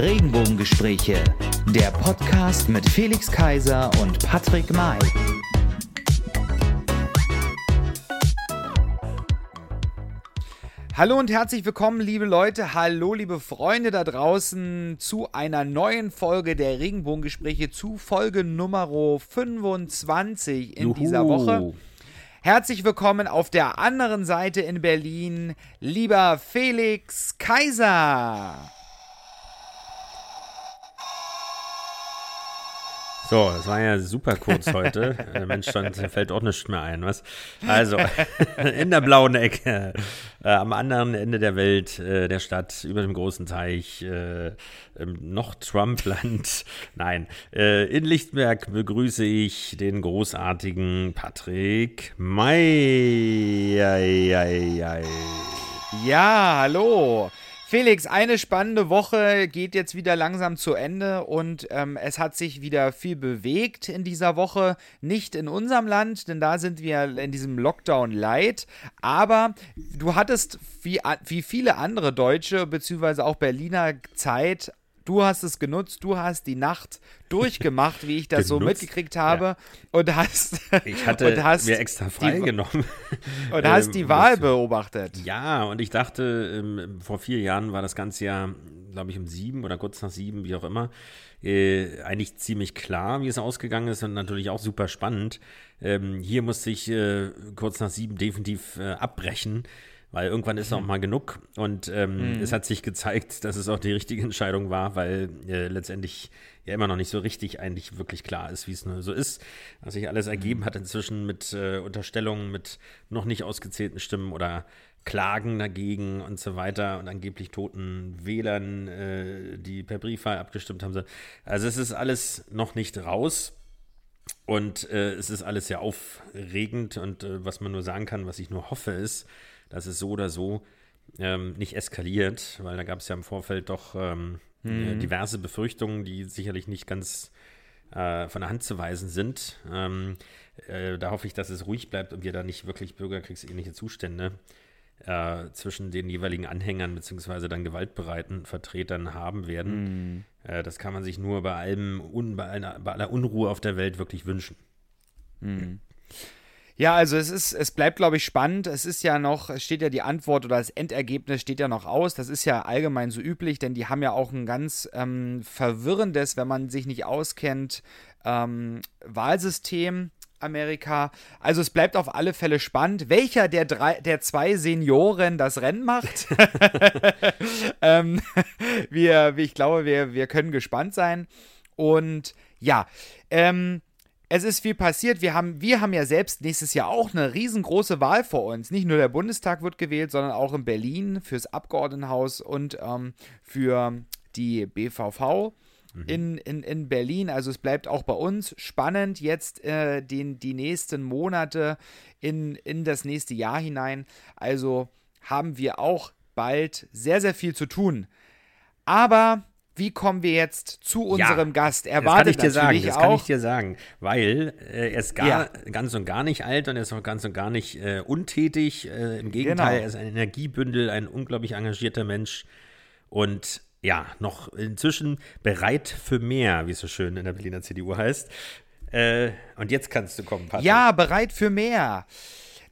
Regenbogengespräche, der Podcast mit Felix Kaiser und Patrick May. Hallo und herzlich willkommen, liebe Leute, hallo, liebe Freunde da draußen, zu einer neuen Folge der Regenbogengespräche, zu Folge Nummer 25 in Juhu. dieser Woche. Herzlich willkommen auf der anderen Seite in Berlin, lieber Felix Kaiser. So, das war ja super kurz heute. Der Mensch stand, fällt auch nichts mehr ein, was? Also, in der blauen Ecke, äh, am anderen Ende der Welt, äh, der Stadt, über dem großen Teich, äh, im noch Trumpland. Nein, äh, in Lichtenberg begrüße ich den großartigen Patrick May. Ei, ei, ei. Ja, hallo. Felix, eine spannende Woche geht jetzt wieder langsam zu Ende und ähm, es hat sich wieder viel bewegt in dieser Woche. Nicht in unserem Land, denn da sind wir in diesem Lockdown light. Aber du hattest wie, wie viele andere Deutsche bzw. auch Berliner Zeit. Du hast es genutzt, du hast die Nacht durchgemacht, wie ich das so Genutzt? mitgekriegt habe, Ja. und hast, Ich hatte und hast mir extra freigenommen. und hast Ähm, die Wahl beobachtet. Ja, und ich dachte, ähm, vor vier Jahren war das ganze Jahr, glaube ich, um sieben oder kurz nach sieben, wie auch immer, äh, eigentlich ziemlich klar, wie es ausgegangen ist und natürlich auch super spannend. Ähm, hier musste ich äh, kurz nach sieben definitiv äh, abbrechen. Weil irgendwann ist auch mal genug und ähm, es hat sich gezeigt, dass es auch die richtige Entscheidung war, weil äh, letztendlich ja immer noch nicht so richtig eigentlich wirklich klar ist, wie es nur so ist. Was sich alles ergeben hat inzwischen mit äh, Unterstellungen, mit noch nicht ausgezählten Stimmen oder Klagen dagegen und so weiter und angeblich toten Wählern, äh, die per Briefwahl abgestimmt haben. Also es ist alles noch nicht raus. Und äh, es ist alles sehr aufregend und äh, was man nur sagen kann, was ich nur hoffe, ist, dass es so oder so ähm, nicht eskaliert, weil da gab es ja im Vorfeld doch ähm, äh, diverse Befürchtungen, die sicherlich nicht ganz äh, von der Hand zu weisen sind. Ähm, äh, da hoffe ich, dass es ruhig bleibt und wir da nicht wirklich bürgerkriegsähnliche Zustände äh, zwischen den jeweiligen Anhängern beziehungsweise dann gewaltbereiten Vertretern haben werden. Äh, das kann man sich nur bei allem Un bei, aller, bei aller Unruhe auf der Welt wirklich wünschen. Ja, also es ist, es bleibt, glaube ich, spannend. Es ist ja noch, es steht ja die Antwort oder das Endergebnis steht ja noch aus. Das ist ja allgemein so üblich, denn die haben ja auch ein ganz ähm, verwirrendes, wenn man sich nicht auskennt, ähm, Wahlsystem. Amerika. Also es bleibt auf alle Fälle spannend, welcher der drei, der zwei Senioren das Rennen macht. ähm, wir, ich glaube, wir, wir können gespannt sein. Und ja, ähm, es ist viel passiert. Wir haben, wir haben ja selbst nächstes Jahr auch eine riesengroße Wahl vor uns. Nicht nur der Bundestag wird gewählt, sondern auch in Berlin fürs Abgeordnetenhaus und ähm, für die BVV. In, in, in Berlin, also es bleibt auch bei uns spannend jetzt äh, den, die nächsten Monate in, in das nächste Jahr hinein. Also haben wir auch bald sehr, sehr viel zu tun. Aber wie kommen wir jetzt zu unserem Gast? Er das kann ich dir sagen, das auch. kann ich dir sagen, weil äh, er ist gar, Ja. ganz und gar nicht alt und er ist auch ganz und gar nicht äh, untätig. Äh, Im Gegenteil, Genau. er ist ein Energiebündel, ein unglaublich engagierter Mensch und ja, noch inzwischen bereit für mehr, wie es so schön in der Berliner CDU heißt. Äh, und jetzt kannst du kommen, Patrick. Ja, bereit für mehr.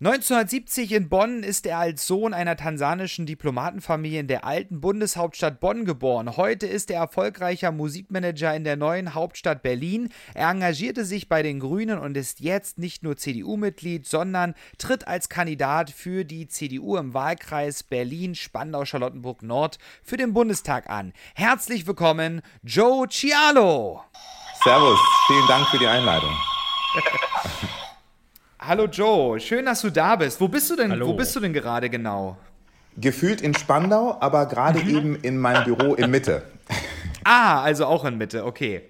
1970 in Bonn ist er als Sohn einer tansanischen Diplomatenfamilie in der alten Bundeshauptstadt Bonn geboren. Heute ist er erfolgreicher Musikmanager in der neuen Hauptstadt Berlin. Er engagierte sich bei den Grünen und ist jetzt nicht nur CDU-Mitglied, sondern tritt als Kandidat für die CDU im Wahlkreis Berlin-Spandau-Charlottenburg-Nord für den Bundestag an. Herzlich willkommen, Joe Cialo. Servus, vielen Dank für die Einladung. Hallo Joe, schön, dass du da bist. Wo bist du denn? Hallo. Wo bist du denn gerade genau? Gefühlt in Spandau, aber gerade eben in meinem Büro in Mitte. Ah, also auch in Mitte, okay.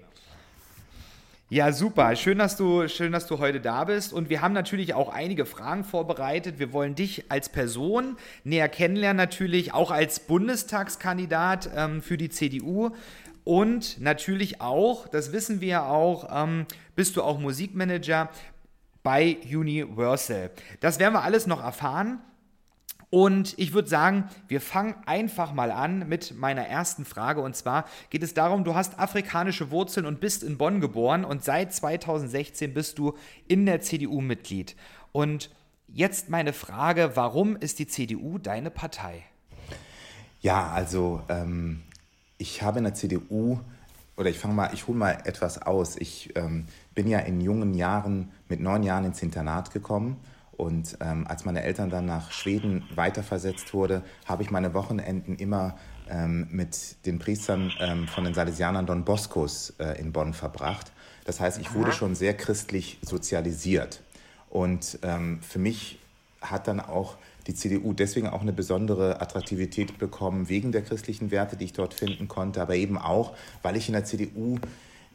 Ja, super. Schön, dass du, schön, dass du heute da bist. Und wir haben natürlich auch einige Fragen vorbereitet. Wir wollen dich als Person näher kennenlernen, natürlich auch als Bundestagskandidat ähm, für die CDU. Und natürlich auch, das wissen wir ja auch, ähm, bist du auch Musikmanager bei Universal. Das werden wir alles noch erfahren. Und ich würde sagen, wir fangen einfach mal an mit meiner ersten Frage. Und zwar geht es darum, du hast afrikanische Wurzeln und bist in Bonn geboren und seit 2016 bist du in der CDU Mitglied. Und jetzt meine Frage, warum ist die CDU deine Partei? Ja, also ähm, ich habe in der CDU, oder ich fange mal, ich hole mal etwas aus. Ich ähm, bin ja in jungen Jahren, mit neun Jahren ins Internat gekommen und ähm, als meine Eltern dann nach Schweden weiterversetzt wurde, habe ich meine Wochenenden immer ähm, mit den Priestern ähm, von den Salesianern Don Boscos äh, in Bonn verbracht. Das heißt, ich wurde schon sehr christlich sozialisiert. Und ähm, für mich hat dann auch die CDU deswegen auch eine besondere Attraktivität bekommen, wegen der christlichen Werte, die ich dort finden konnte, aber eben auch, weil ich in der CDU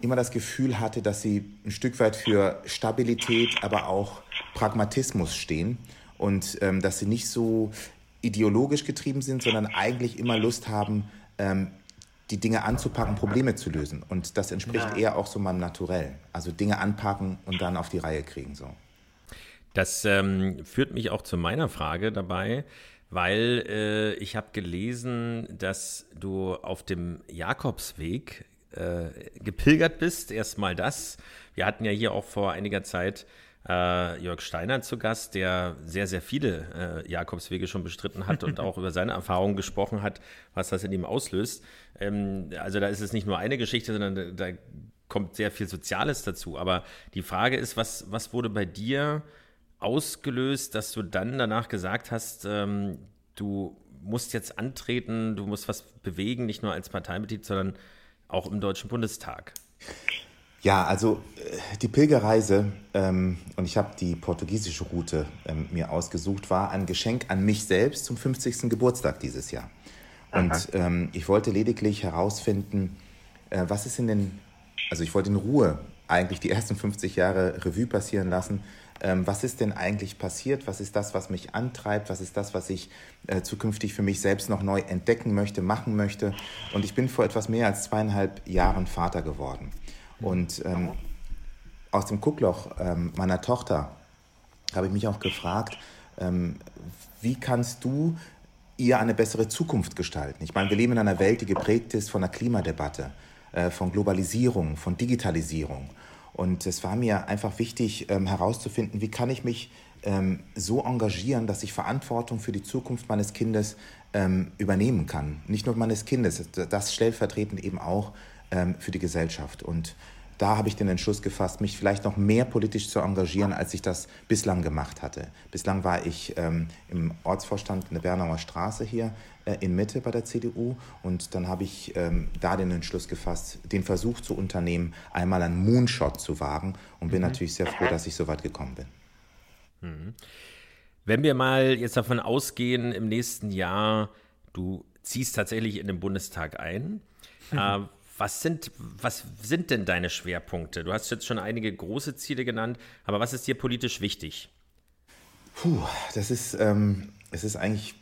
immer das Gefühl hatte, dass sie ein Stück weit für Stabilität, aber auch Pragmatismus stehen und ähm, dass sie nicht so ideologisch getrieben sind, sondern eigentlich immer Lust haben, ähm, die Dinge anzupacken, Probleme zu lösen. Und das entspricht ja. eher auch so meinem Naturell. Also Dinge anpacken und dann auf die Reihe kriegen. So. Das ähm, führt mich auch zu meiner Frage dabei, weil äh, ich habe gelesen, dass du auf dem Jakobsweg äh, gepilgert bist. Erstmal das. Wir hatten ja hier auch vor einiger Zeit äh, Jörg Steiner zu Gast, der sehr, sehr viele äh, Jakobswege schon bestritten hat und auch über seine Erfahrungen gesprochen hat, was das in ihm auslöst. Ähm, also da ist es nicht nur eine Geschichte, sondern da, da, kommt sehr viel Soziales dazu. Aber die Frage ist, was, was wurde bei dir ausgelöst, dass du dann danach gesagt hast, ähm, du musst jetzt antreten, du musst was bewegen, nicht nur als Parteimitglied, sondern auch im Deutschen Bundestag? Ja, also äh, die Pilgerreise, ähm, und ich habe die portugiesische Route ähm, mir ausgesucht, war ein Geschenk an mich selbst zum 50. Geburtstag dieses Jahr. Und ähm, ich wollte lediglich herausfinden, äh, was ist in den, also ich wollte in Ruhe eigentlich die ersten 50 Jahre Revue passieren lassen. Ähm, was ist denn eigentlich passiert? Was ist das, was mich antreibt? Was ist das, was ich äh, zukünftig für mich selbst noch neu entdecken möchte, machen möchte? Und ich bin vor etwas mehr als zweieinhalb Jahren Vater geworden. Und ähm, aus dem Guckloch ähm, meiner Tochter habe ich mich auch gefragt, ähm, wie kannst du ihr eine bessere Zukunft gestalten? Ich meine, wir leben in einer Welt, die geprägt ist von der Klimadebatte, äh, von Globalisierung, von Digitalisierung. Und es war mir einfach wichtig ähm, herauszufinden, wie kann ich mich ähm, so engagieren, dass ich Verantwortung für die Zukunft meines Kindes ähm, übernehmen kann. Nicht nur meines Kindes, das stellvertretend eben auch ähm, für die Gesellschaft. Und da habe ich den Entschluss gefasst, mich vielleicht noch mehr politisch zu engagieren, als ich das bislang gemacht hatte. Bislang war ich ähm, im Ortsvorstand in der Bernauer Straße hier äh, in Mitte bei der CDU und dann habe ich ähm, da den Entschluss gefasst, den Versuch zu unternehmen, einmal einen Moonshot zu wagen und bin mhm. natürlich sehr froh, dass ich so weit gekommen bin. Mhm. Wenn wir mal jetzt davon ausgehen, im nächsten Jahr, du ziehst tatsächlich in den Bundestag ein, mhm. äh, was sind, was sind denn deine Schwerpunkte? Du hast jetzt schon einige große Ziele genannt, aber was ist dir politisch wichtig? Puh, das ist, ähm, es ist eigentlich,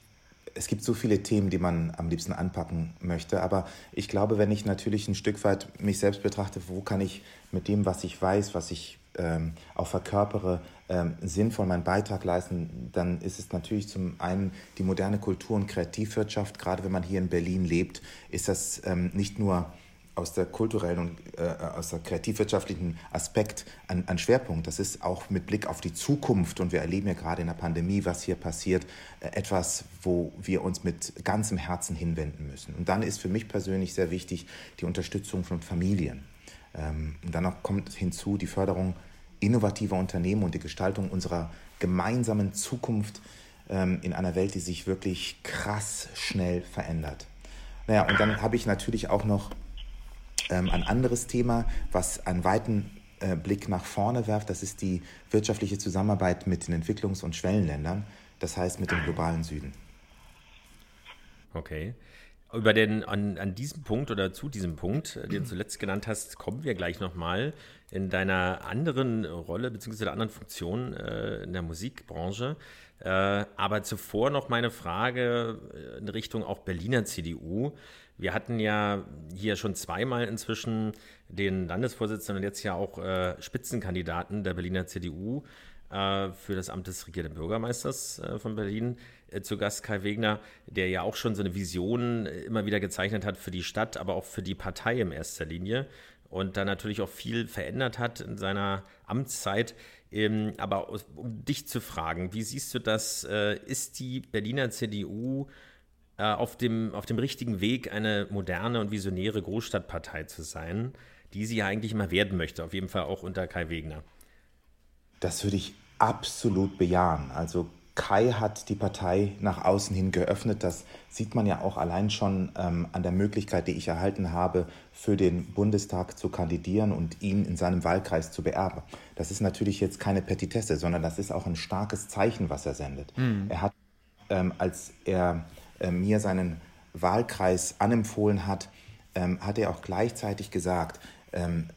es gibt so viele Themen, die man am liebsten anpacken möchte, aber ich glaube, wenn ich natürlich ein Stück weit mich selbst betrachte, wo kann ich mit dem, was ich weiß, was ich ähm, auch verkörpere, ähm, sinnvoll meinen Beitrag leisten, dann ist es natürlich zum einen die moderne Kultur- und Kreativwirtschaft. Gerade wenn man hier in Berlin lebt, ist das ähm, nicht nur aus der kulturellen und äh, aus der kreativwirtschaftlichen Aspekt ein, ein, Schwerpunkt. Das ist auch mit Blick auf die Zukunft und wir erleben ja gerade in der Pandemie, was hier passiert, äh, etwas, wo wir uns mit ganzem Herzen hinwenden müssen. Und dann ist für mich persönlich sehr wichtig die Unterstützung von Familien. Ähm, und dann noch kommt hinzu die Förderung innovativer Unternehmen und die Gestaltung unserer gemeinsamen Zukunft ähm, in einer Welt, die sich wirklich krass schnell verändert. Naja, und dann habe ich natürlich auch noch ähm, ein anderes Thema, was einen weiten äh, Blick nach vorne werft, das ist die wirtschaftliche Zusammenarbeit mit den Entwicklungs- und Schwellenländern, das heißt mit dem globalen Süden. Okay. Über den, an, an diesem Punkt oder zu diesem Punkt, äh, den du zuletzt genannt hast, kommen wir gleich nochmal in deiner anderen Rolle bzw. der anderen Funktion äh, in der Musikbranche. Äh, aber zuvor noch meine Frage äh, in Richtung auch Berliner CDU. Wir hatten ja hier schon zweimal inzwischen den Landesvorsitzenden und jetzt ja auch äh, Spitzenkandidaten der Berliner CDU äh, für das Amt des regierenden Bürgermeisters äh, von Berlin. Äh, zu Gast Kai Wegner, der ja auch schon so eine Vision äh, immer wieder gezeichnet hat für die Stadt, aber auch für die Partei in erster Linie und da natürlich auch viel verändert hat in seiner Amtszeit. Ähm, aber um dich zu fragen, wie siehst du das? Äh, ist die Berliner CDU auf dem, auf dem richtigen Weg, eine moderne und visionäre Großstadtpartei zu sein, die sie ja eigentlich immer werden möchte, auf jeden Fall auch unter Kai Wegner? Das würde ich absolut bejahen. Also Kai hat die Partei nach außen hin geöffnet. Das sieht man ja auch allein schon ähm, an der Möglichkeit, die ich erhalten habe, für den Bundestag zu kandidieren und ihn in seinem Wahlkreis zu beerben. Das ist natürlich jetzt keine Petitesse, sondern das ist auch ein starkes Zeichen, was er sendet. Mhm. Er hat, ähm, als er äh, mir seinen Wahlkreis anempfohlen hat, ähm, hat er auch gleichzeitig gesagt, ähm,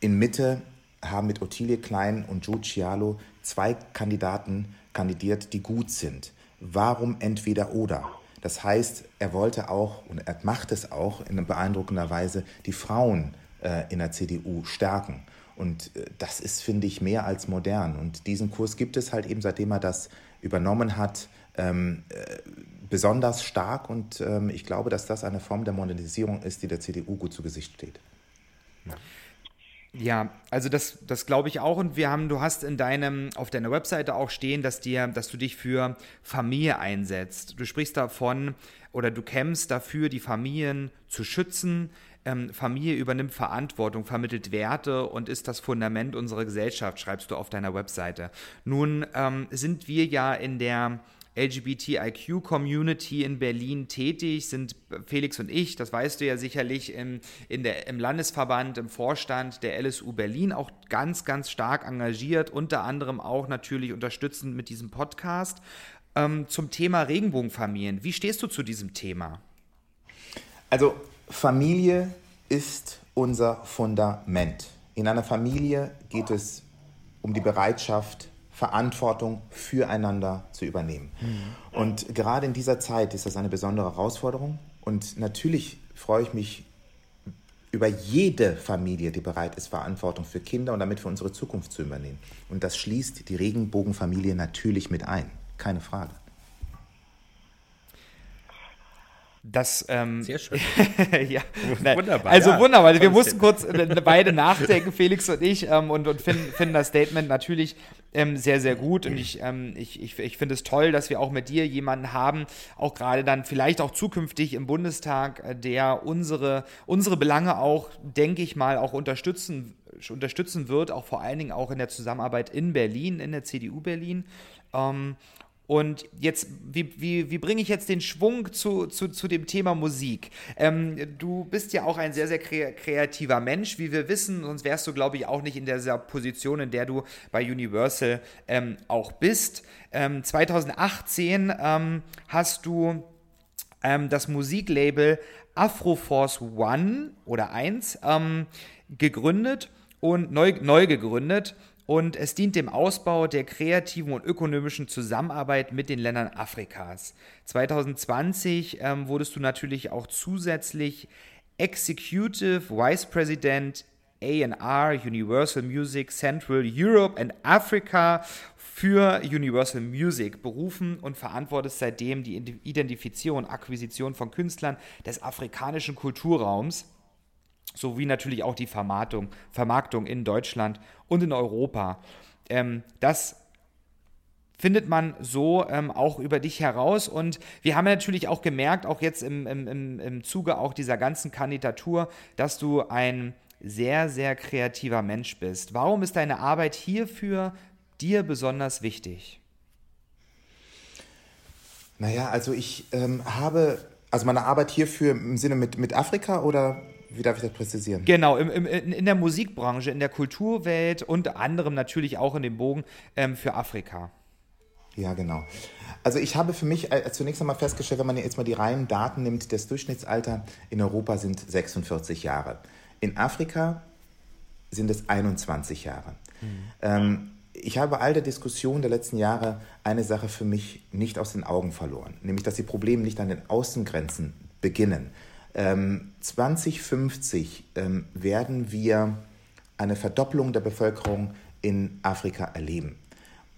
in Mitte haben mit Ottilie Klein und Jude Cialo zwei Kandidaten kandidiert, die gut sind. Warum entweder oder? Das heißt, er wollte auch und er macht es auch in beeindruckender Weise die Frauen äh, in der CDU stärken. Und äh, das ist, finde ich, mehr als modern. Und diesen Kurs gibt es halt eben, seitdem er das übernommen hat, ähm, äh, besonders stark. Und ähm, ich glaube, dass das eine Form der Modernisierung ist, die der CDU gut zu Gesicht steht. Ja. Ja, also das, das glaube ich auch. Und wir haben, du hast in deinem, auf deiner Webseite auch stehen, dass dir, dass du dich für Familie einsetzt. Du sprichst davon oder du kämpfst dafür, die Familien zu schützen. Ähm, Familie übernimmt Verantwortung, vermittelt Werte und ist das Fundament unserer Gesellschaft, schreibst du auf deiner Webseite. Nun ähm, sind wir ja in der LGBTIQ-Community in Berlin tätig, sind Felix und ich, das weißt du ja sicherlich, im, in der, im Landesverband, im Vorstand der LSU Berlin auch ganz, ganz stark engagiert, unter anderem auch natürlich unterstützend mit diesem Podcast. Ähm, zum Thema Regenbogenfamilien, wie stehst du zu diesem Thema? Also Familie ist unser Fundament. In einer Familie geht es um die Bereitschaft, Verantwortung füreinander zu übernehmen. Mhm. Und gerade in dieser Zeit ist das eine besondere Herausforderung. Und natürlich freue ich mich über jede Familie, die bereit ist, Verantwortung für Kinder und damit für unsere Zukunft zu übernehmen. Und das schließt die Regenbogenfamilie natürlich mit ein. Keine Frage. Das, ähm, Sehr schön. ja, wunderbar. Also ja, wunderbar. Wir mussten kurz äh, beide nachdenken, Felix und ich, ähm, und, und finden, finden das Statement natürlich ähm, sehr, sehr gut. Und ich, ähm, ich, ich, ich finde es toll, dass wir auch mit dir jemanden haben, auch gerade dann vielleicht auch zukünftig im Bundestag, äh, der unsere, unsere Belange auch, denke ich mal, auch unterstützen, unterstützen wird, auch vor allen Dingen auch in der Zusammenarbeit in Berlin, in der CDU Berlin. Ähm, und jetzt, wie, wie, wie bringe ich jetzt den Schwung zu, zu, zu dem Thema Musik? Ähm, du bist ja auch ein sehr, sehr kreativer Mensch, wie wir wissen, sonst wärst du, glaube ich, auch nicht in dieser Position, in der du bei Universal ähm, auch bist. Ähm, 2018 ähm, hast du ähm, das Musiklabel Afroforce One oder 1 ähm, gegründet und neu, neu gegründet und es dient dem Ausbau der kreativen und ökonomischen Zusammenarbeit mit den Ländern Afrikas. 2020 ähm, wurdest du natürlich auch zusätzlich Executive Vice President AR Universal Music Central Europe and Africa für Universal Music berufen und verantwortest seitdem die Identifizierung und Akquisition von Künstlern des afrikanischen Kulturraums sowie natürlich auch die Vermarktung, Vermarktung in Deutschland und in Europa. Ähm, das findet man so ähm, auch über dich heraus. Und wir haben natürlich auch gemerkt, auch jetzt im, im, im Zuge auch dieser ganzen Kandidatur, dass du ein sehr, sehr kreativer Mensch bist. Warum ist deine Arbeit hierfür dir besonders wichtig? Naja, also ich ähm, habe, also meine Arbeit hierfür im Sinne mit, mit Afrika oder wie darf ich das präzisieren? Genau, im, im, in der Musikbranche, in der Kulturwelt, unter anderem natürlich auch in dem Bogen ähm, für Afrika. Ja, genau. Also ich habe für mich äh, zunächst einmal festgestellt, wenn man jetzt mal die reinen Daten nimmt, das Durchschnittsalter in Europa sind 46 Jahre. In Afrika sind es 21 Jahre. Mhm. Ähm, ich habe all der Diskussion der letzten Jahre eine Sache für mich nicht aus den Augen verloren, nämlich dass die Probleme nicht an den Außengrenzen beginnen, 2050 ähm, ähm, werden wir eine Verdopplung der Bevölkerung in Afrika erleben.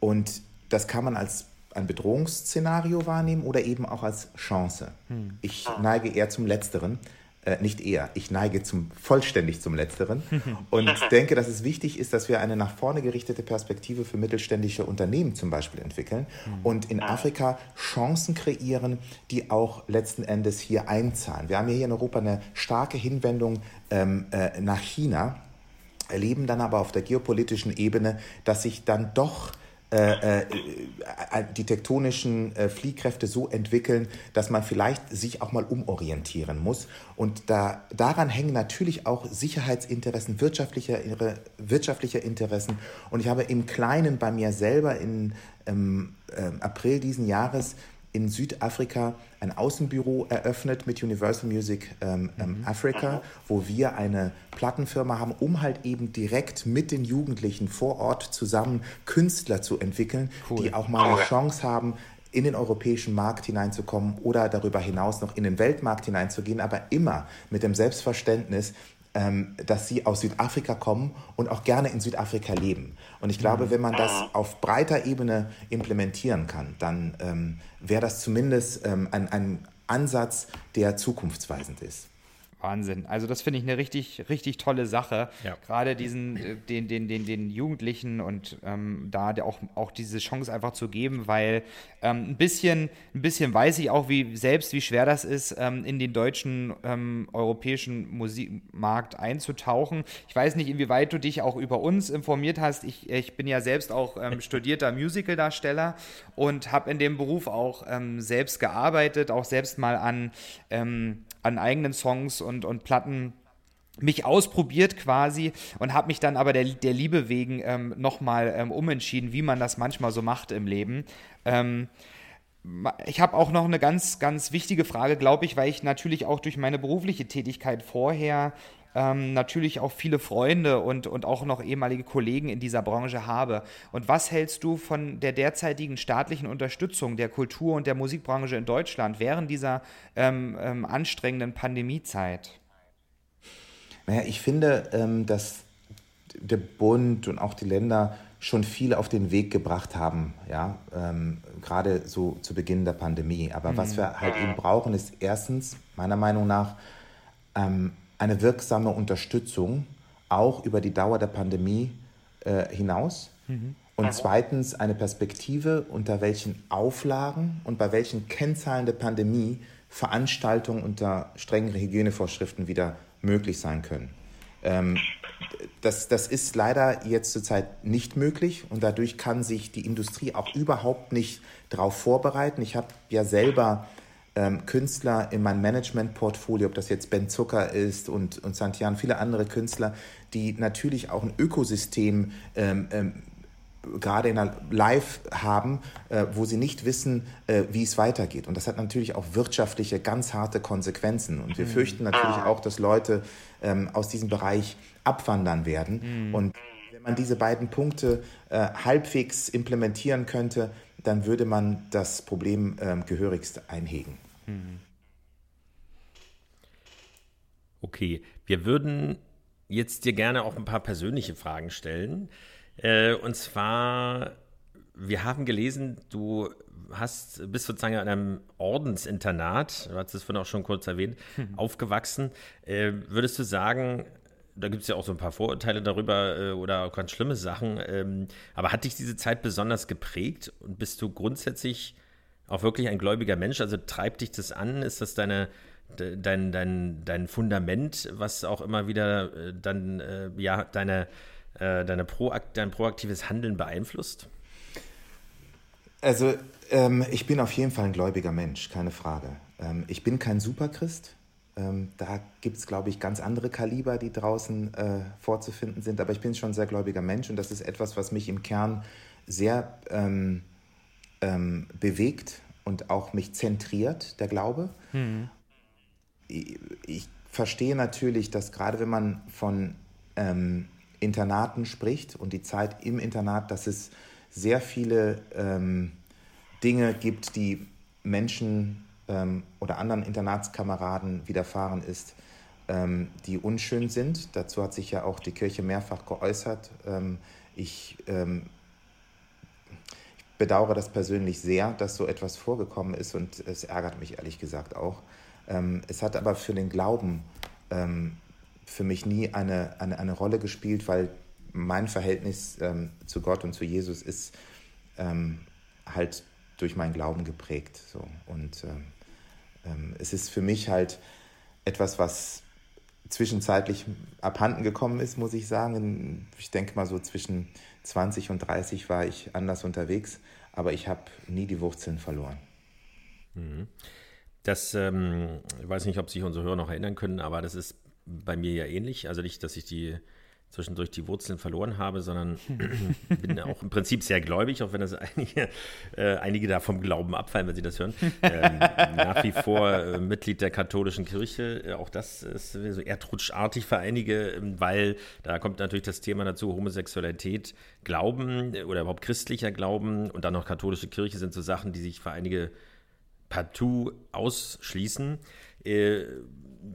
Und das kann man als ein Bedrohungsszenario wahrnehmen oder eben auch als Chance. Hm. Ich neige eher zum Letzteren, äh, nicht eher, ich neige zum vollständig zum Letzteren und denke, dass es wichtig ist, dass wir eine nach vorne gerichtete Perspektive für mittelständische Unternehmen zum Beispiel entwickeln hm. und in Afrika Chancen kreieren, die auch letzten Endes hier einzahlen. Wir haben hier in Europa eine starke Hinwendung ähm, äh, nach China, erleben dann aber auf der geopolitischen Ebene, dass sich dann doch äh, äh, die tektonischen äh, Fliehkräfte so entwickeln, dass man vielleicht sich auch mal umorientieren muss. Und da, daran hängen natürlich auch Sicherheitsinteressen, wirtschaftliche, wirtschaftliche Interessen. Und ich habe im Kleinen bei mir selber im ähm, April diesen Jahres in Südafrika ein Außenbüro eröffnet mit Universal Music ähm, ähm, mhm. Africa, wo wir eine Plattenfirma haben, um halt eben direkt mit den Jugendlichen vor Ort zusammen Künstler zu entwickeln, cool. die auch mal eine Chance haben, in den europäischen Markt hineinzukommen oder darüber hinaus noch in den Weltmarkt hineinzugehen, aber immer mit dem Selbstverständnis, ähm, dass sie aus Südafrika kommen und auch gerne in Südafrika leben. Und ich glaube, mhm. wenn man das auf breiter Ebene implementieren kann, dann ähm, wäre das zumindest ähm, ein, ein Ansatz, der zukunftsweisend ist. Wahnsinn. Also das finde ich eine richtig, richtig tolle Sache. Ja. Gerade diesen, äh, den, den, den, den Jugendlichen und ähm, da auch, auch diese Chance einfach zu geben, weil ähm, ein bisschen, ein bisschen weiß ich auch wie selbst, wie schwer das ist, ähm, in den deutschen ähm, europäischen Musikmarkt einzutauchen. Ich weiß nicht, inwieweit du dich auch über uns informiert hast. Ich, ich bin ja selbst auch ähm, studierter Musicaldarsteller und habe in dem Beruf auch ähm, selbst gearbeitet, auch selbst mal an an eigenen Songs und, und Platten mich ausprobiert quasi und habe mich dann aber der, der Liebe wegen ähm, nochmal ähm, umentschieden, wie man das manchmal so macht im Leben. Ähm, ich habe auch noch eine ganz, ganz wichtige Frage, glaube ich, weil ich natürlich auch durch meine berufliche Tätigkeit vorher ähm, natürlich auch viele Freunde und, und auch noch ehemalige Kollegen in dieser Branche habe. Und was hältst du von der derzeitigen staatlichen Unterstützung der Kultur- und der Musikbranche in Deutschland während dieser ähm, ähm, anstrengenden Pandemiezeit? Naja, ich finde, ähm, dass der Bund und auch die Länder schon viel auf den Weg gebracht haben, ja, ähm, gerade so zu Beginn der Pandemie. Aber mhm. was wir halt eben brauchen, ist erstens, meiner Meinung nach, ähm, eine wirksame Unterstützung auch über die Dauer der Pandemie äh, hinaus. Mhm. Und zweitens eine Perspektive, unter welchen Auflagen und bei welchen Kennzahlen der Pandemie Veranstaltungen unter strengen Hygienevorschriften wieder möglich sein können. Ähm, das, das ist leider jetzt zurzeit nicht möglich und dadurch kann sich die Industrie auch überhaupt nicht darauf vorbereiten. Ich habe ja selber ähm, Künstler in meinem Management-Portfolio, ob das jetzt Ben Zucker ist und, und Santian, viele andere Künstler, die natürlich auch ein Ökosystem ähm, ähm, gerade in der Live haben, äh, wo sie nicht wissen, äh, wie es weitergeht. Und das hat natürlich auch wirtschaftliche, ganz harte Konsequenzen. Und wir mhm. fürchten natürlich auch, dass Leute ähm, aus diesem Bereich abwandern werden. Mhm. Und wenn man diese beiden Punkte äh, halbwegs implementieren könnte, dann würde man das Problem ähm, gehörigst einhegen. Okay, wir würden jetzt dir gerne auch ein paar persönliche Fragen stellen. Äh, und zwar, wir haben gelesen, du hast, bist sozusagen an einem Ordensinternat, du hast es vorhin auch schon kurz erwähnt, hm. aufgewachsen. Äh, würdest du sagen, da gibt es ja auch so ein paar Vorurteile darüber äh, oder auch ganz schlimme Sachen, ähm, aber hat dich diese Zeit besonders geprägt und bist du grundsätzlich auch wirklich ein gläubiger Mensch? Also treibt dich das an? Ist das deine, dein, dein, dein Fundament, was auch immer wieder äh, dann äh, ja deine, äh, deine Proakt, dein proaktives Handeln beeinflusst? Also ähm, ich bin auf jeden Fall ein gläubiger Mensch, keine Frage. Ähm, ich bin kein Superchrist. Ähm, da gibt es, glaube ich, ganz andere Kaliber, die draußen äh, vorzufinden sind. Aber ich bin schon ein sehr gläubiger Mensch und das ist etwas, was mich im Kern sehr ähm, bewegt und auch mich zentriert, der Glaube. Mhm. Ich, ich, verstehe natürlich, dass gerade wenn man von ähm, Internaten spricht und die Zeit im Internat, dass es sehr viele ähm, Dinge gibt, die Menschen ähm, oder anderen Internatskameraden widerfahren ist, ähm, die unschön sind. Dazu hat sich ja auch die Kirche mehrfach geäußert. Ähm, ich bedauere das persönlich sehr, dass so etwas vorgekommen ist und es ärgert mich ehrlich gesagt auch. Ähm, es hat aber für den Glauben ähm, für mich nie eine, eine, eine Rolle gespielt, weil mein Verhältnis ähm, zu Gott und zu Jesus ist ähm, halt durch meinen Glauben geprägt. So. Und ähm, ähm, es ist für mich halt etwas, was zwischenzeitlich abhanden gekommen ist, muss ich sagen. Ich denke mal so zwischen 20 und 30 war ich anders unterwegs, aber ich habe nie die Wurzeln verloren. Mhm. Das, ähm, ich weiß nicht, ob sich unsere Hörer noch erinnern können, aber das ist bei mir ja ähnlich. Also nicht, dass ich die zwischendurch die Wurzeln verloren habe, sondern bin auch im Prinzip sehr gläubig, auch wenn das einige, äh, einige da vom Glauben abfallen, wenn sie das hören. Ähm, nach wie vor äh, Mitglied der katholischen Kirche. Äh, auch das ist so erdrutschartig für einige, ähm, weil da kommt natürlich das Thema dazu, Homosexualität, Glauben äh, oder überhaupt christlicher Glauben und dann noch katholische Kirche sind so Sachen, die sich für einige partout ausschließen.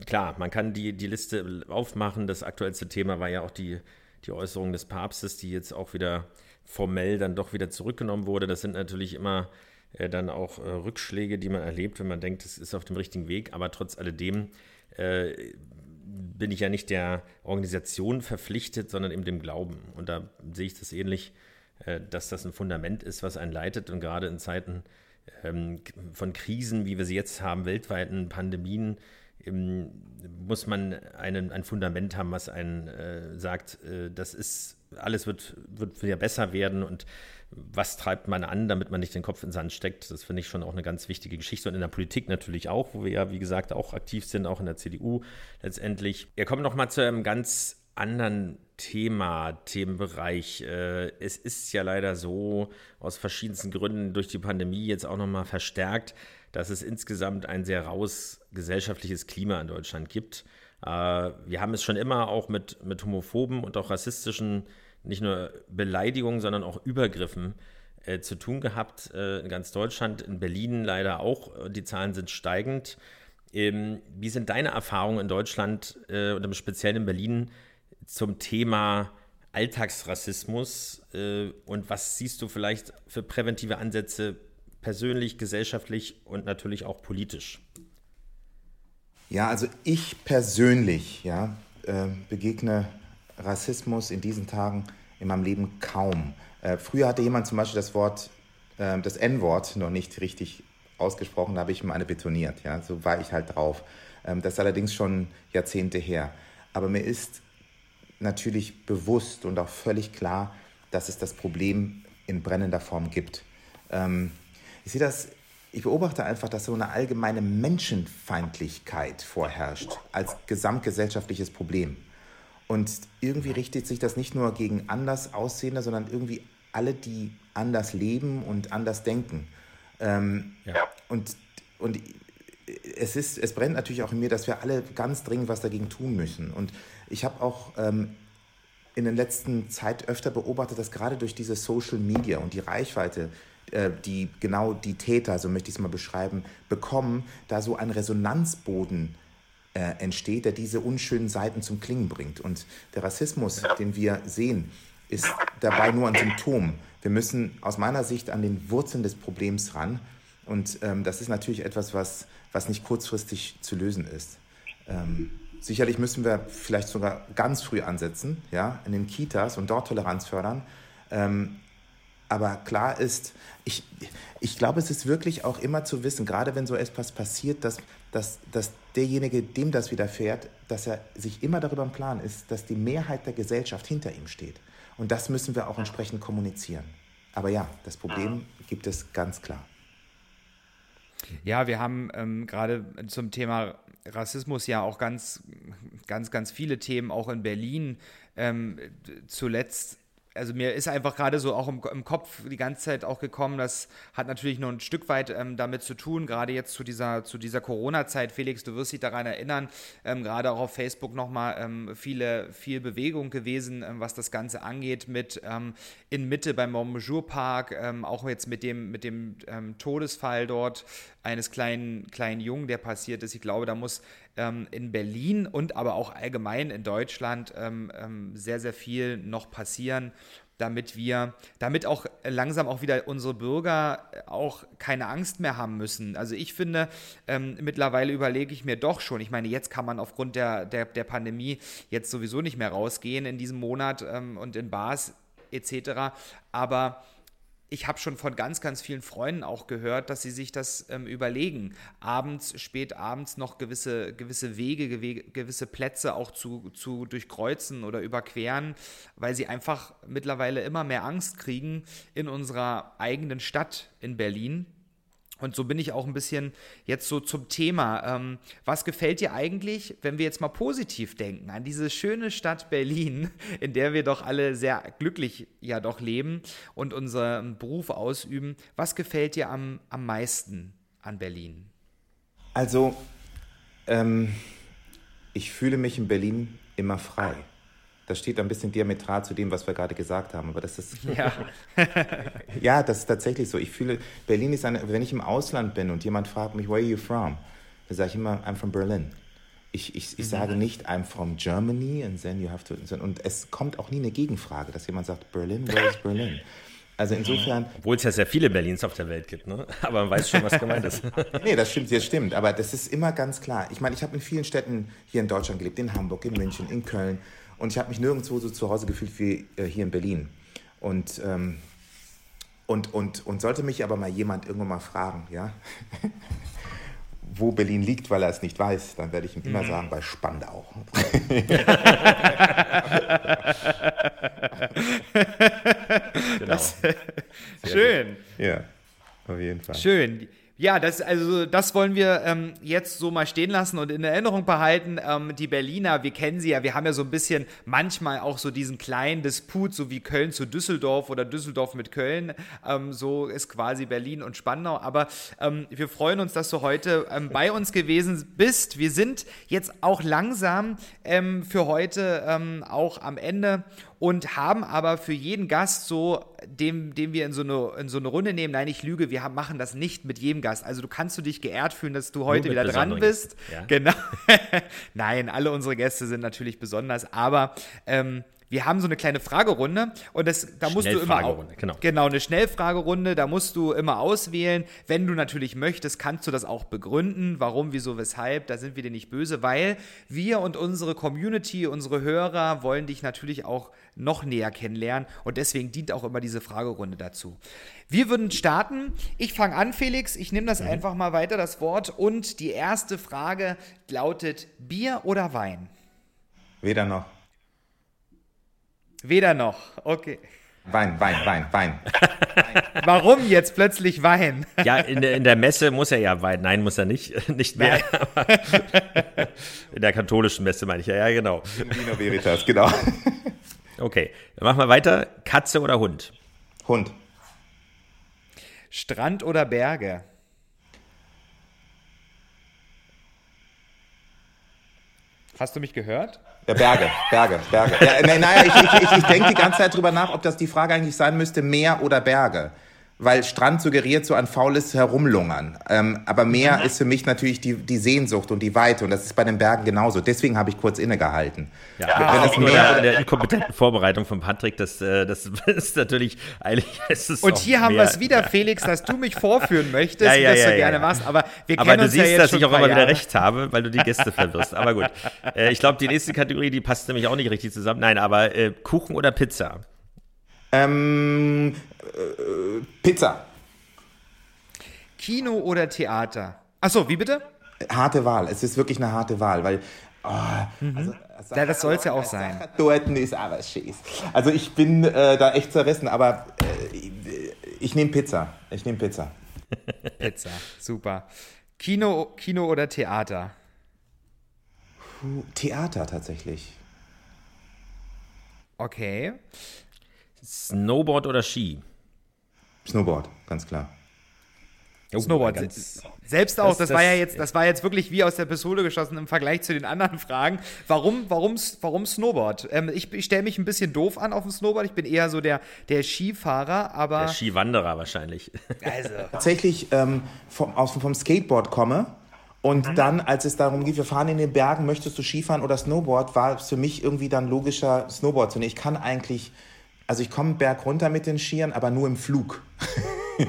Klar, man kann die, die Liste aufmachen. Das aktuellste Thema war ja auch die, die Äußerung des Papstes, die jetzt auch wieder formell dann doch wieder zurückgenommen wurde. Das sind natürlich immer äh, dann auch äh, Rückschläge, die man erlebt, wenn man denkt, es ist auf dem richtigen Weg. Aber trotz alledem äh, bin ich ja nicht der Organisation verpflichtet, sondern eben dem Glauben. Und da sehe ich das ähnlich, äh, dass das ein Fundament ist, was einen leitet. Und gerade in Zeiten ähm, von Krisen, wie wir sie jetzt haben, weltweiten Pandemien, muss man einen, ein Fundament haben, was einen äh, sagt, äh, das ist, alles wird, wird wieder besser werden und was treibt man an, damit man nicht den Kopf in den Sand steckt. Das finde ich schon auch eine ganz wichtige Geschichte und in der Politik natürlich auch, wo wir ja, wie gesagt, auch aktiv sind, auch in der CDU letztendlich. Wir kommen noch mal zu einem ganz anderen Thema, Themenbereich. Äh, es ist ja leider so, aus verschiedensten Gründen durch die Pandemie jetzt auch noch mal verstärkt, dass es insgesamt ein sehr raues gesellschaftliches Klima in Deutschland gibt. Äh, wir haben es schon immer auch mit, mit homophoben und auch rassistischen, nicht nur Beleidigungen, sondern auch Übergriffen äh, zu tun gehabt äh, in ganz Deutschland, in Berlin leider auch. Die Zahlen sind steigend. Ähm, wie sind deine Erfahrungen in Deutschland äh, und im Speziellen in Berlin zum Thema Alltagsrassismus äh, und was siehst du vielleicht für präventive Ansätze persönlich, gesellschaftlich und natürlich auch politisch? Ja, also ich persönlich ja, äh, begegne Rassismus in diesen Tagen in meinem Leben kaum. Äh, früher hatte jemand zum Beispiel das Wort, äh, das N-Wort noch nicht richtig ausgesprochen, da habe ich ihm eine betoniert. Ja, so war ich halt drauf. Ähm, das ist allerdings schon Jahrzehnte her. Aber mir ist natürlich bewusst und auch völlig klar, dass es das Problem in brennender Form gibt. Ähm, ich sehe das, ich beobachte einfach, dass so eine allgemeine Menschenfeindlichkeit vorherrscht als gesamtgesellschaftliches Problem. Und irgendwie richtet sich das nicht nur gegen anders Aussehende, sondern irgendwie alle, die anders leben und anders denken. Ähm, ja. Und, und es, ist, es brennt natürlich auch in mir, dass wir alle ganz dringend was dagegen tun müssen. Und ich habe auch ähm, in der letzten Zeit öfter beobachtet, dass gerade durch diese Social Media und die Reichweite, die genau die Täter, so möchte ich es mal beschreiben, bekommen, da so ein Resonanzboden äh, entsteht, der diese unschönen Seiten zum Klingen bringt. Und der Rassismus, den wir sehen, ist dabei nur ein Symptom. Wir müssen aus meiner Sicht an den Wurzeln des Problems ran. Und ähm, das ist natürlich etwas, was, was nicht kurzfristig zu lösen ist. Ähm, sicherlich müssen wir vielleicht sogar ganz früh ansetzen, ja, in den Kitas und dort Toleranz fördern. Ähm, aber klar ist, ich, ich glaube, es ist wirklich auch immer zu wissen, gerade wenn so etwas passiert, dass, dass, dass derjenige, dem das widerfährt, dass er sich immer darüber im Plan ist, dass die Mehrheit der Gesellschaft hinter ihm steht. Und das müssen wir auch entsprechend kommunizieren. Aber ja, das Problem gibt es ganz klar. Ja, wir haben ähm, gerade zum Thema Rassismus ja auch ganz, ganz, ganz viele Themen, auch in Berlin. Ähm, zuletzt also mir ist einfach gerade so auch im, im, Kopf die ganze Zeit auch gekommen, das hat natürlich nur ein Stück weit ähm, damit zu tun, gerade jetzt zu dieser, zu dieser Corona-Zeit, Felix, du wirst dich daran erinnern, ähm, gerade auch auf Facebook nochmal ähm, viele, viel Bewegung gewesen, ähm, was das Ganze angeht, mit ähm, in Mitte beim Monbejur Park, ähm, auch jetzt mit dem, mit dem Todesfall dort eines kleinen, kleinen Jungen, der passiert ist. Ich glaube, da muss ähm, in Berlin und aber auch allgemein in Deutschland ähm, ähm, sehr, sehr viel noch passieren damit wir, damit auch langsam auch wieder unsere Bürger auch keine Angst mehr haben müssen. Also ich finde, ähm, mittlerweile überlege ich mir doch schon, ich meine, jetzt kann man aufgrund der, der, der Pandemie jetzt sowieso nicht mehr rausgehen in diesem Monat ähm, und in Bars etc. Aber ich habe schon von ganz, ganz vielen Freunden auch gehört, dass sie sich das ähm, überlegen, abends, spät abends noch gewisse, gewisse Wege, gewisse Plätze auch zu, zu durchkreuzen oder überqueren, weil sie einfach mittlerweile immer mehr Angst kriegen in unserer eigenen Stadt in Berlin und so bin ich auch ein bisschen jetzt so zum Thema. Ähm, was gefällt dir eigentlich, wenn wir jetzt mal positiv denken, an diese schöne Stadt Berlin, in der wir doch alle sehr glücklich ja doch leben und unseren Beruf ausüben? Was gefällt dir am, am meisten an Berlin? Also, ähm, ich fühle mich in Berlin immer frei. Das steht ein bisschen diametral zu dem, was wir gerade gesagt haben, aber das ist. Ja. ja, das ist tatsächlich so. Ich fühle, Berlin ist eine, wenn ich im Ausland bin und jemand fragt mich, where are you from? Dann sage ich immer, I'm from Berlin. Ich, ich, ich mhm. sage nicht, I'm from Germany and then you have to. Und es kommt auch nie eine Gegenfrage, dass jemand sagt, Berlin, where is Berlin? Also insofern. Obwohl es ja sehr viele Berlins auf der Welt gibt, ne? Aber man weiß schon, was gemeint ist. nee, das stimmt, das stimmt. Aber das ist immer ganz klar. Ich meine, ich habe in vielen Städten hier in Deutschland gelebt, in Hamburg, in München, in Köln. Und ich habe mich nirgendwo so zu Hause gefühlt wie äh, hier in Berlin. Und, ähm, und, und, und sollte mich aber mal jemand irgendwann mal fragen, ja, wo Berlin liegt, weil er es nicht weiß, dann werde ich ihm immer mhm. sagen, bei Spandau. genau. schön. Ja, auf jeden Fall. Schön. Ja, das, also, das wollen wir ähm, jetzt so mal stehen lassen und in Erinnerung behalten. Ähm, die Berliner, wir kennen sie ja, wir haben ja so ein bisschen manchmal auch so diesen kleinen Disput, so wie Köln zu Düsseldorf oder Düsseldorf mit Köln. Ähm, so ist quasi Berlin und Spandau. Aber ähm, wir freuen uns, dass du heute ähm, bei uns gewesen bist. Wir sind jetzt auch langsam ähm, für heute auch am Ende und haben aber für jeden Gast so, dem, den wir in so, eine, in so eine Runde nehmen, nein, ich lüge, wir haben, machen das nicht mit jedem Gast. Also du kannst du dich geehrt fühlen, dass du heute wieder dran bist. Ja. Genau. nein, alle unsere Gäste sind natürlich besonders, aber ähm, wir haben so eine kleine Fragerunde und das, da musst du immer auch, genau. genau eine Schnellfragerunde, da musst du immer auswählen. Wenn du natürlich möchtest, kannst du das auch begründen, warum, wieso, weshalb. Da sind wir dir nicht böse, weil wir und unsere Community, unsere Hörer wollen dich natürlich auch noch näher kennenlernen und deswegen dient auch immer diese Fragerunde dazu. Wir würden starten. Ich fange an, Felix. Ich nehme das mhm. einfach mal weiter, das Wort. Und die erste Frage lautet: Bier oder Wein? Weder noch. Weder noch. Okay. Wein, Wein, Wein, Wein. Warum jetzt plötzlich Wein? Ja, in der, in der Messe muss er ja Wein. Nein, muss er nicht. Nicht mehr. in der katholischen Messe meine ich ja, ja, genau. In Vino Veritas, genau. Okay, dann machen wir weiter. Katze oder Hund? Hund. Strand oder Berge? Hast du mich gehört? Ja, Berge, Berge, Berge. Ja, naja, ich, ich, ich, ich denke die ganze Zeit drüber nach, ob das die Frage eigentlich sein müsste, Meer oder Berge weil Strand suggeriert so ein faules Herumlungern. Ähm, aber Meer mhm. ist für mich natürlich die, die Sehnsucht und die Weite und das ist bei den Bergen genauso. Deswegen habe ich kurz innegehalten. Ja, ja Wenn das Meer der, der inkompetenten Vorbereitung von Patrick, das, äh, das ist natürlich eigentlich. Ist es und hier haben wir es wieder, Felix, dass du mich vorführen möchtest, ja, ja, das du gerne machst. Aber wir aber du siehst, dass ich auch immer wieder recht habe, weil du die Gäste verwirrst. Aber gut. Äh, ich glaube, die nächste Kategorie, die passt nämlich auch nicht richtig zusammen. Nein, aber äh, Kuchen oder Pizza? Ähm, äh, Pizza. Kino oder Theater? Achso, wie bitte? Harte Wahl. Es ist wirklich eine harte Wahl, weil. Oh, mhm. also, ja, das soll es ja auch sein. Dort ist aber schieß. Also ich bin äh, da echt zerrissen, aber äh, ich nehme Pizza. Ich nehme Pizza. Pizza, super. Kino, Kino oder Theater? Theater tatsächlich. Okay. Snowboard oder Ski? Snowboard, ganz klar. Oh, Snowboard. Ganz, Selbst auch, das, das, war ja jetzt, das war jetzt wirklich wie aus der Pistole geschossen im Vergleich zu den anderen Fragen. Warum, warum, warum Snowboard? Ähm, ich, ich stelle mich ein bisschen doof an auf dem Snowboard. Ich bin eher so der, der Skifahrer, aber. Der Skiwanderer wahrscheinlich. Also. Tatsächlich ähm, vom, aus, vom Skateboard komme Und mhm. dann, als es darum geht, wir fahren in den Bergen, möchtest du Skifahren oder Snowboard, war es für mich irgendwie dann logischer, Snowboard zu nehmen. Ich kann eigentlich, also ich komme Berg runter mit den Skiern, aber nur im Flug.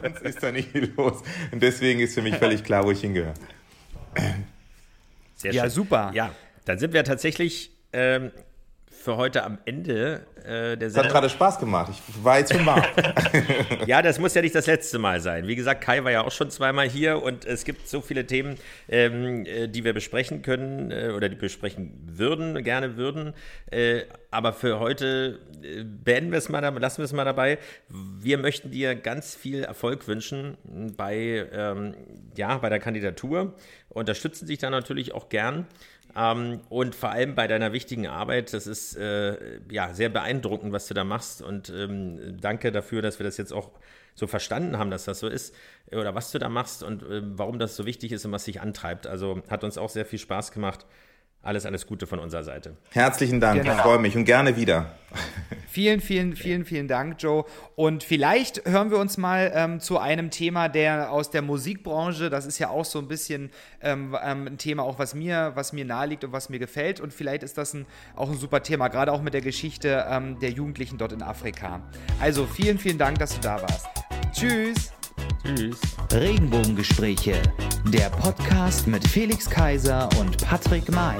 Sonst ist da nicht viel los. Und deswegen ist für mich völlig klar, wo ich hingehöre. Sehr ja, super. Ja, dann sind wir tatsächlich ähm, für heute am Ende äh, der Sendung. Das hat gerade Spaß gemacht. Ich war jetzt schon warm. ja, das muss ja nicht das letzte Mal sein. Wie gesagt, Kai war ja auch schon zweimal hier und es gibt so viele Themen, ähm, äh, die wir besprechen können äh, oder die besprechen würden, gerne würden. Äh, aber für heute äh, beenden wir es mal, lassen wir es mal dabei. Wir möchten dir ganz viel Erfolg wünschen bei, ähm, ja, bei der Kandidatur. Unterstützen dich da natürlich auch gern. Ähm, und vor allem bei deiner wichtigen Arbeit, das ist äh, ja sehr beeindruckend, was du da machst. Und ähm, danke dafür, dass wir das jetzt auch so verstanden haben, dass das so ist oder was du da machst und äh, warum das so wichtig ist und was dich antreibt. Also hat uns auch sehr viel Spaß gemacht. Alles, alles Gute von unserer Seite. Herzlichen Dank, genau. ich freue mich und gerne wieder. Vielen, vielen, vielen, vielen Dank, Joe. Und vielleicht hören wir uns mal ähm, zu einem Thema der aus der Musikbranche. Das ist ja auch so ein bisschen ähm, ähm, ein Thema, auch was mir, was mir naheliegt und was mir gefällt. Und vielleicht ist das ein, auch ein super Thema, gerade auch mit der Geschichte ähm, der Jugendlichen dort in Afrika. Also vielen, vielen Dank, dass du da warst. Tschüss. Tschüss. Regenbogengespräche, der Podcast mit Felix Kaiser und Patrick May.